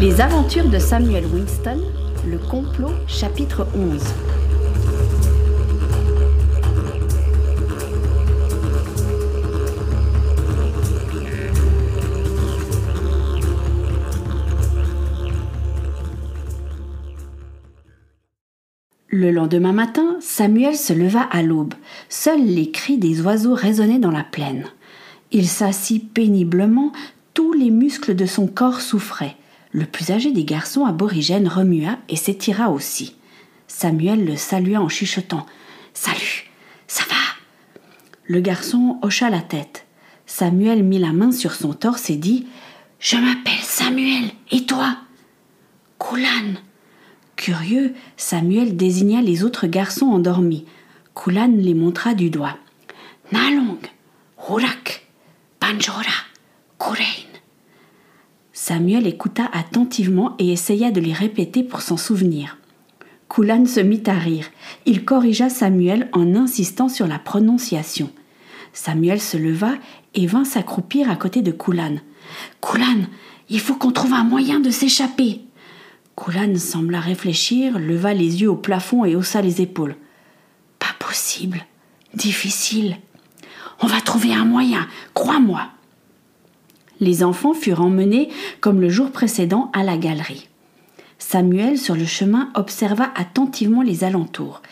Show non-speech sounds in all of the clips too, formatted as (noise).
Les aventures de Samuel Winston, le complot, chapitre 11. Le lendemain matin, Samuel se leva à l'aube. Seuls les cris des oiseaux résonnaient dans la plaine. Il s'assit péniblement, tous les muscles de son corps souffraient. Le plus âgé des garçons aborigènes remua et s'étira aussi. Samuel le salua en chuchotant. Salut, ça va Le garçon hocha la tête. Samuel mit la main sur son torse et dit Je m'appelle Samuel, et toi Koulan. Curieux, Samuel désigna les autres garçons endormis. Koulan les montra du doigt. Nalong, Hurak, Banjora, Kurein. Samuel écouta attentivement et essaya de les répéter pour s'en souvenir. Koulan se mit à rire. Il corrigea Samuel en insistant sur la prononciation. Samuel se leva et vint s'accroupir à côté de Koulan. Koulan, il faut qu'on trouve un moyen de s'échapper. Koulan sembla réfléchir, leva les yeux au plafond et haussa les épaules. Pas possible. Difficile. On va trouver un moyen, crois-moi. Les enfants furent emmenés, comme le jour précédent, à la galerie. Samuel, sur le chemin, observa attentivement les alentours.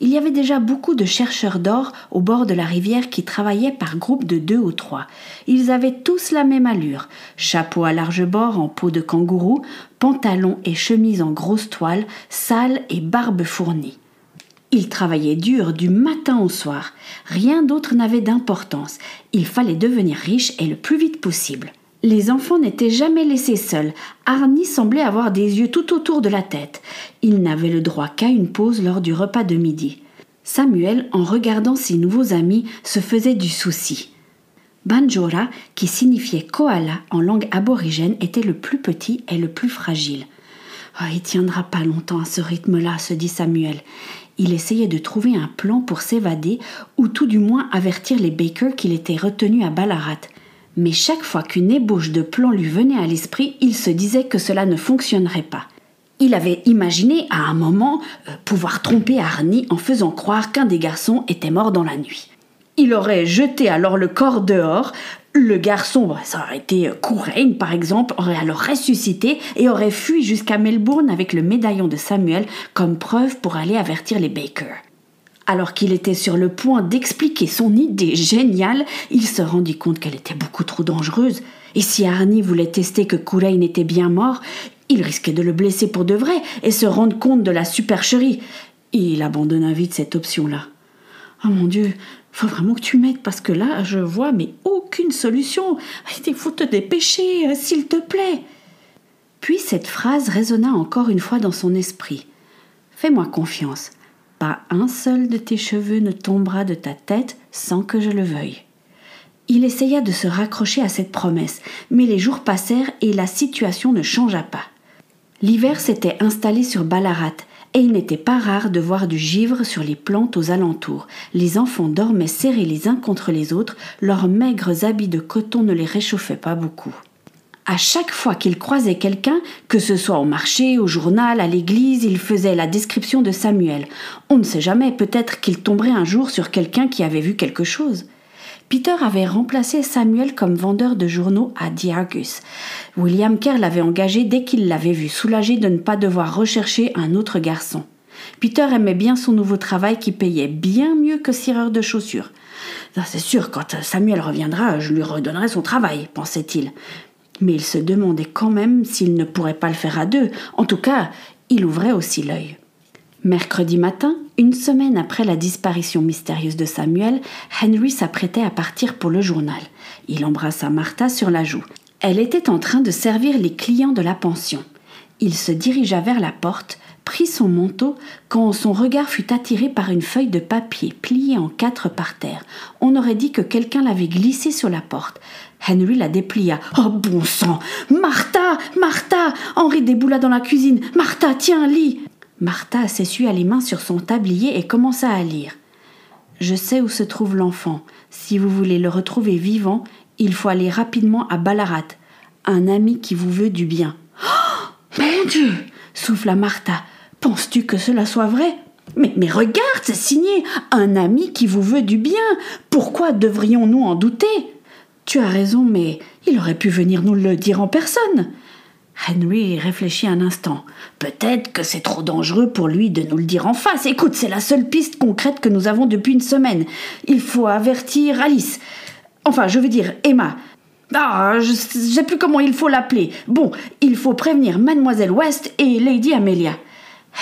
Il y avait déjà beaucoup de chercheurs d'or au bord de la rivière qui travaillaient par groupes de deux ou trois. Ils avaient tous la même allure chapeau à large bord en peau de kangourou, pantalons et chemises en grosse toile, sales et barbe fournie. Ils travaillaient dur du matin au soir. Rien d'autre n'avait d'importance. Il fallait devenir riche et le plus vite possible. Les enfants n'étaient jamais laissés seuls. Arnie semblait avoir des yeux tout autour de la tête. Il n'avait le droit qu'à une pause lors du repas de midi. Samuel, en regardant ses nouveaux amis, se faisait du souci. Banjora, qui signifiait koala en langue aborigène, était le plus petit et le plus fragile. Oh, il tiendra pas longtemps à ce rythme-là, se dit Samuel. Il essayait de trouver un plan pour s'évader, ou tout du moins avertir les Baker qu'il était retenu à Ballarat. Mais chaque fois qu'une ébauche de plan lui venait à l'esprit, il se disait que cela ne fonctionnerait pas. Il avait imaginé à un moment euh, pouvoir tromper Arnie en faisant croire qu'un des garçons était mort dans la nuit. Il aurait jeté alors le corps dehors, le garçon, ça aurait été Couraine par exemple, aurait alors ressuscité et aurait fui jusqu'à Melbourne avec le médaillon de Samuel comme preuve pour aller avertir les Baker. Alors qu'il était sur le point d'expliquer son idée géniale, il se rendit compte qu'elle était beaucoup trop dangereuse. Et si Arnie voulait tester que Kurain était bien mort, il risquait de le blesser pour de vrai et se rendre compte de la supercherie. Il abandonna vite cette option-là. Oh mon Dieu, faut vraiment que tu m'aides parce que là, je vois mais aucune solution. Il faut te dépêcher, s'il te plaît. Puis cette phrase résonna encore une fois dans son esprit. Fais-moi confiance. Pas un seul de tes cheveux ne tombera de ta tête sans que je le veuille. Il essaya de se raccrocher à cette promesse, mais les jours passèrent et la situation ne changea pas. L'hiver s'était installé sur Ballarat, et il n'était pas rare de voir du givre sur les plantes aux alentours. Les enfants dormaient serrés les uns contre les autres, leurs maigres habits de coton ne les réchauffaient pas beaucoup. À chaque fois qu'il croisait quelqu'un, que ce soit au marché, au journal, à l'église, il faisait la description de Samuel. On ne sait jamais, peut-être qu'il tomberait un jour sur quelqu'un qui avait vu quelque chose. Peter avait remplacé Samuel comme vendeur de journaux à The Argus. William Kerr l'avait engagé dès qu'il l'avait vu, soulagé de ne pas devoir rechercher un autre garçon. Peter aimait bien son nouveau travail qui payait bien mieux que cireur de chaussures. C'est sûr, quand Samuel reviendra, je lui redonnerai son travail, pensait-il mais il se demandait quand même s'il ne pourrait pas le faire à deux. En tout cas, il ouvrait aussi l'œil. Mercredi matin, une semaine après la disparition mystérieuse de Samuel, Henry s'apprêtait à partir pour le journal. Il embrassa Martha sur la joue. Elle était en train de servir les clients de la pension. Il se dirigea vers la porte, prit son manteau quand son regard fut attiré par une feuille de papier pliée en quatre par terre. On aurait dit que quelqu'un l'avait glissée sur la porte. Henry la déplia. Oh bon sang Martha Martha Henri déboula dans la cuisine. Martha, tiens, lis Martha s'essuya les mains sur son tablier et commença à lire. Je sais où se trouve l'enfant. Si vous voulez le retrouver vivant, il faut aller rapidement à Ballarat. Un ami qui vous veut du bien. (gasps) Mon Dieu souffla Martha. Penses-tu que cela soit vrai? Mais, mais regarde, c'est signé un ami qui vous veut du bien. Pourquoi devrions-nous en douter? Tu as raison, mais il aurait pu venir nous le dire en personne. Henry réfléchit un instant. Peut-être que c'est trop dangereux pour lui de nous le dire en face. Écoute, c'est la seule piste concrète que nous avons depuis une semaine. Il faut avertir Alice. Enfin, je veux dire, Emma. Ah, je sais plus comment il faut l'appeler. Bon, il faut prévenir Mademoiselle West et Lady Amelia.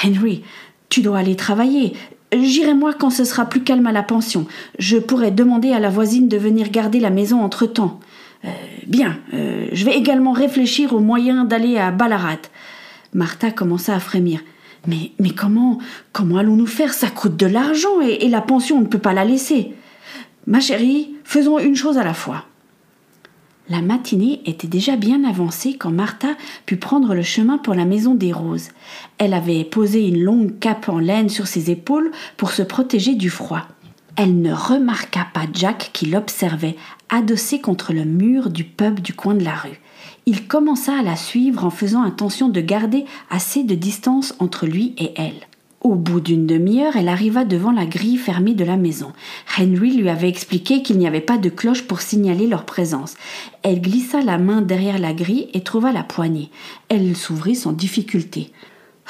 Henry, tu dois aller travailler. J'irai moi quand ce sera plus calme à la pension. Je pourrais demander à la voisine de venir garder la maison entre-temps. Euh, bien, euh, je vais également réfléchir aux moyens d'aller à Ballarat. Martha commença à frémir. Mais, comment, comment allons-nous faire? Ça coûte de l'argent et, et la pension, on ne peut pas la laisser. Ma chérie, faisons une chose à la fois. La matinée était déjà bien avancée quand Martha put prendre le chemin pour la maison des roses. Elle avait posé une longue cape en laine sur ses épaules pour se protéger du froid. Elle ne remarqua pas Jack qui l'observait, adossé contre le mur du pub du coin de la rue. Il commença à la suivre en faisant intention de garder assez de distance entre lui et elle. Au bout d'une demi-heure, elle arriva devant la grille fermée de la maison. Henry lui avait expliqué qu'il n'y avait pas de cloche pour signaler leur présence. Elle glissa la main derrière la grille et trouva la poignée. Elle s'ouvrit sans difficulté.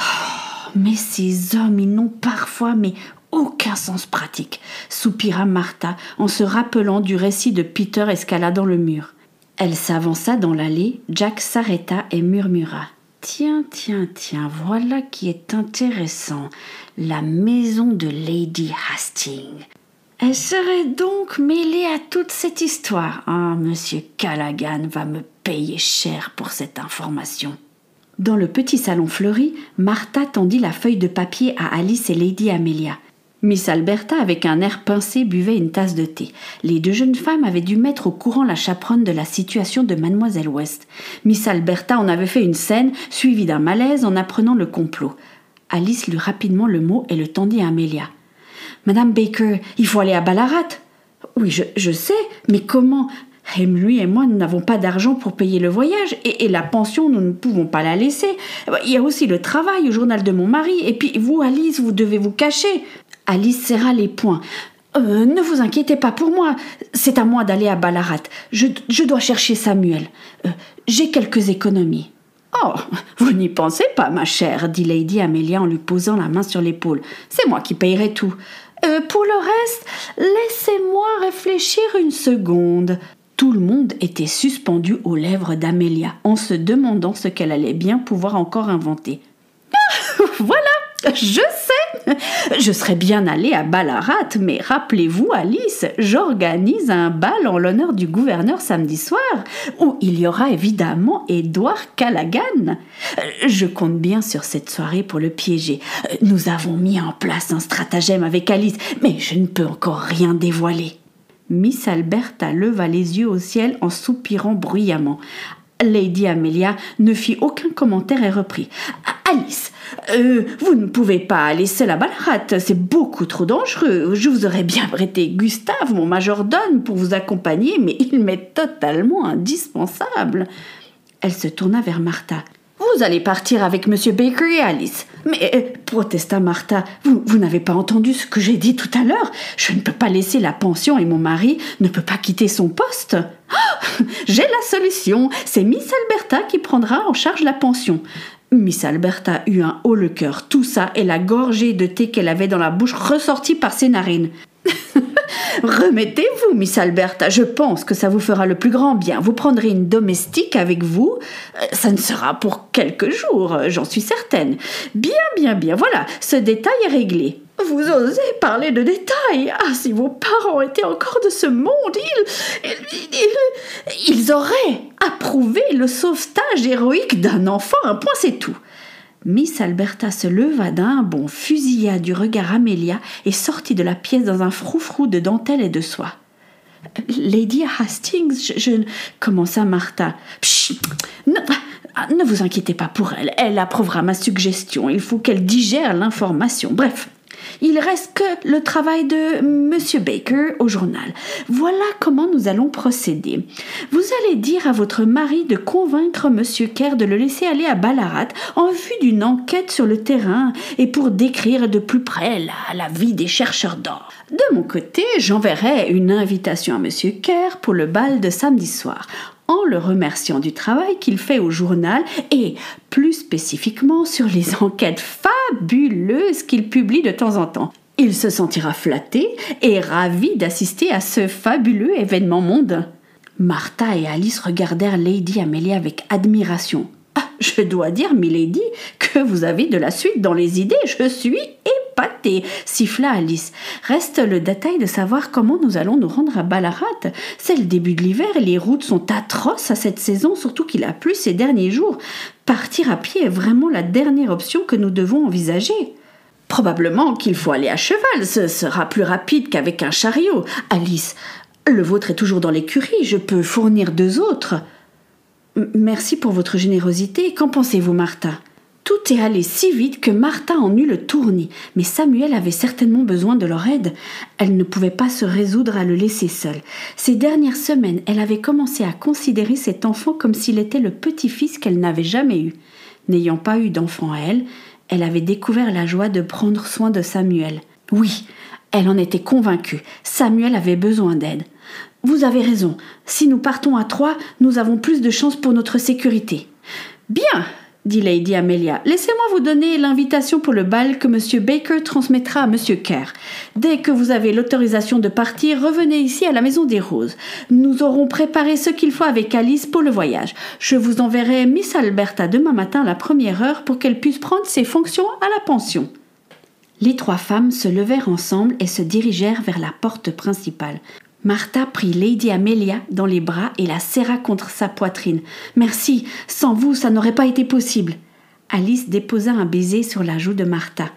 Oh, mais ces hommes, ils n'ont parfois mais aucun sens pratique, soupira Martha en se rappelant du récit de Peter escaladant le mur. Elle s'avança dans l'allée, Jack s'arrêta et murmura. Tiens, tiens, tiens, voilà qui est intéressant. La maison de Lady Hastings. Elle serait donc mêlée à toute cette histoire. Ah, monsieur Callaghan va me payer cher pour cette information. Dans le petit salon fleuri, Martha tendit la feuille de papier à Alice et Lady Amelia. Miss Alberta, avec un air pincé, buvait une tasse de thé. Les deux jeunes femmes avaient dû mettre au courant la chaperonne de la situation de Mademoiselle West. Miss Alberta en avait fait une scène, suivie d'un malaise en apprenant le complot. Alice lut rapidement le mot et le tendit à Amelia. Madame Baker, il faut aller à Ballarat. Oui, je, sais, mais comment? Henry et moi, nous n'avons pas d'argent pour payer le voyage et, la pension, nous ne pouvons pas la laisser. Il y a aussi le travail au journal de mon mari. Et puis vous, Alice, vous devez vous cacher. Alice serra les poings. Euh, ne vous inquiétez pas pour moi. C'est à moi d'aller à Ballarat. Je, dois chercher Samuel. Euh, j'ai quelques économies. Oh, vous n'y pensez pas, ma chère, dit Lady Amelia en lui posant la main sur l'épaule. C'est moi qui payerai tout. Euh, pour le reste, laissez-moi réfléchir une seconde. Tout le monde était suspendu aux lèvres d'Amelia, en se demandant ce qu'elle allait bien pouvoir encore inventer. (laughs) voilà, (laughs) je sais. Je serais bien allée à Ballarat, mais rappelez-vous, Alice, j'organise un bal en l'honneur du gouverneur samedi soir, où il y aura évidemment Edward Callaghan. Je compte bien sur cette soirée pour le piéger. Nous avons mis en place un stratagème avec Alice, mais je ne peux encore rien dévoiler. Miss Alberta leva les yeux au ciel en soupirant bruyamment. Lady Amelia ne fit aucun commentaire et reprit. Alice, euh, vous ne pouvez pas aller seule à Ballarat, c'est beaucoup trop dangereux. Je vous aurais bien prêté Gustave, mon majordome, pour vous accompagner, mais il m'est totalement indispensable. Elle se tourna vers Martha. Vous allez partir avec Monsieur Baker et Alice. Mais, euh, protesta Martha, vous, n'avez pas entendu ce que j'ai dit tout à l'heure? Je ne peux pas laisser la pension et mon mari ne peut pas quitter son poste. Oh, (laughs) j'ai la solution. C'est Miss Alberta qui prendra en charge la pension. Miss Alberta eut un haut le cœur. Tout ça et la gorgée de thé qu'elle avait dans la bouche ressortit par ses narines. (laughs) Remettez-vous, Miss Alberta, je pense que ça vous fera le plus grand bien. Vous prendrez une domestique avec vous. Euh, ça ne sera pour quelques jours, j'en suis certaine. Bien, bien, bien. Voilà, ce détail est réglé. Vous osez parler de détails Ah, si vos parents étaient encore de ce monde, ils, ils, auraient approuvé le sauvetage héroïque d'un enfant. Un point, c'est tout. Miss Alberta se leva d'un bond, fusilla du regard Amélia et sortit de la pièce dans un froufrou de dentelle et de soie. Lady Hastings, je, commença Martha. Psst, ne, vous inquiétez pas pour elle, elle approuvera ma suggestion. Il faut qu'elle digère l'information. Bref, Il reste que le travail de Monsieur Baker au journal. Voilà comment nous allons procéder. Vous allez dire à votre mari de convaincre Monsieur Kerr de le laisser aller à Ballarat en vue d'une enquête sur le terrain et pour décrire de plus près la, vie des chercheurs d'or. De mon côté, j'enverrai une invitation à Monsieur Kerr pour le bal de samedi soir en le remerciant du travail qu'il fait au journal et plus spécifiquement sur les (laughs) enquêtes fabuleuses qu'il publie de temps en temps. Il se sentira flatté et ravi d'assister à ce fabuleux événement mondain. Martha et Alice regardèrent Lady Amelia avec admiration. Ah, je dois dire, milady, que vous avez de la suite dans les idées. Je suis pâté, siffla Alice. Reste le détail de savoir comment nous allons nous rendre à Ballarat. C'est le début de l'hiver et les routes sont atroces à cette saison, surtout qu'il a plu ces derniers jours. Partir à pied est vraiment la dernière option que nous devons envisager. Probablement qu'il faut aller à cheval, ce sera plus rapide qu'avec un chariot. Alice, le vôtre est toujours dans l'écurie, je peux fournir deux autres. Merci pour votre générosité. Qu'en pensez-vous, Martha? Tout est allé si vite que Martha en eut le tournis, mais Samuel avait certainement besoin de leur aide. Elle ne pouvait pas se résoudre à le laisser seul. Ces dernières semaines, elle avait commencé à considérer cet enfant comme s'il était le petit-fils qu'elle n'avait jamais eu. N'ayant pas eu d'enfant à elle, elle avait découvert la joie de prendre soin de Samuel. Oui, elle en était convaincue. Samuel avait besoin d'aide. Vous avez raison. Si nous partons à trois, nous avons plus de chances pour notre sécurité. Bien, dit Lady Amelia. Laissez-moi vous donner l'invitation pour le bal que M. Baker transmettra à M. Kerr. Dès que vous avez l'autorisation de partir, revenez ici à la Maison des Roses. Nous aurons préparé ce qu'il faut avec Alice pour le voyage. Je vous enverrai Miss Alberta demain matin à la première heure pour qu'elle puisse prendre ses fonctions à la pension. Les trois femmes se levèrent ensemble et se dirigèrent vers la porte principale. Martha prit Lady Amelia dans les bras et la serra contre sa poitrine. Merci, sans vous, ça n'aurait pas été possible. Alice déposa un baiser sur la joue de Martha.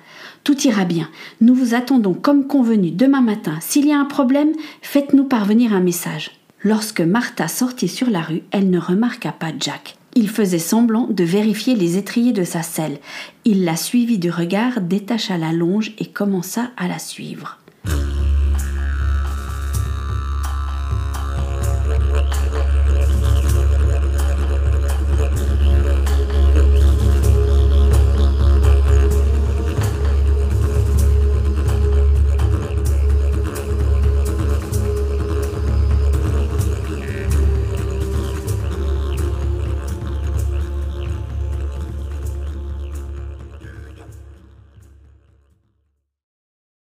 Tout ira bien. Nous vous attendons comme convenu demain matin. S'il y a un problème, faites-nous parvenir un message. Lorsque Martha sortit sur la rue, elle ne remarqua pas Jack. Il faisait semblant de vérifier les étriers de sa selle. Il la suivit du regard, détacha la longe et commença à la suivre.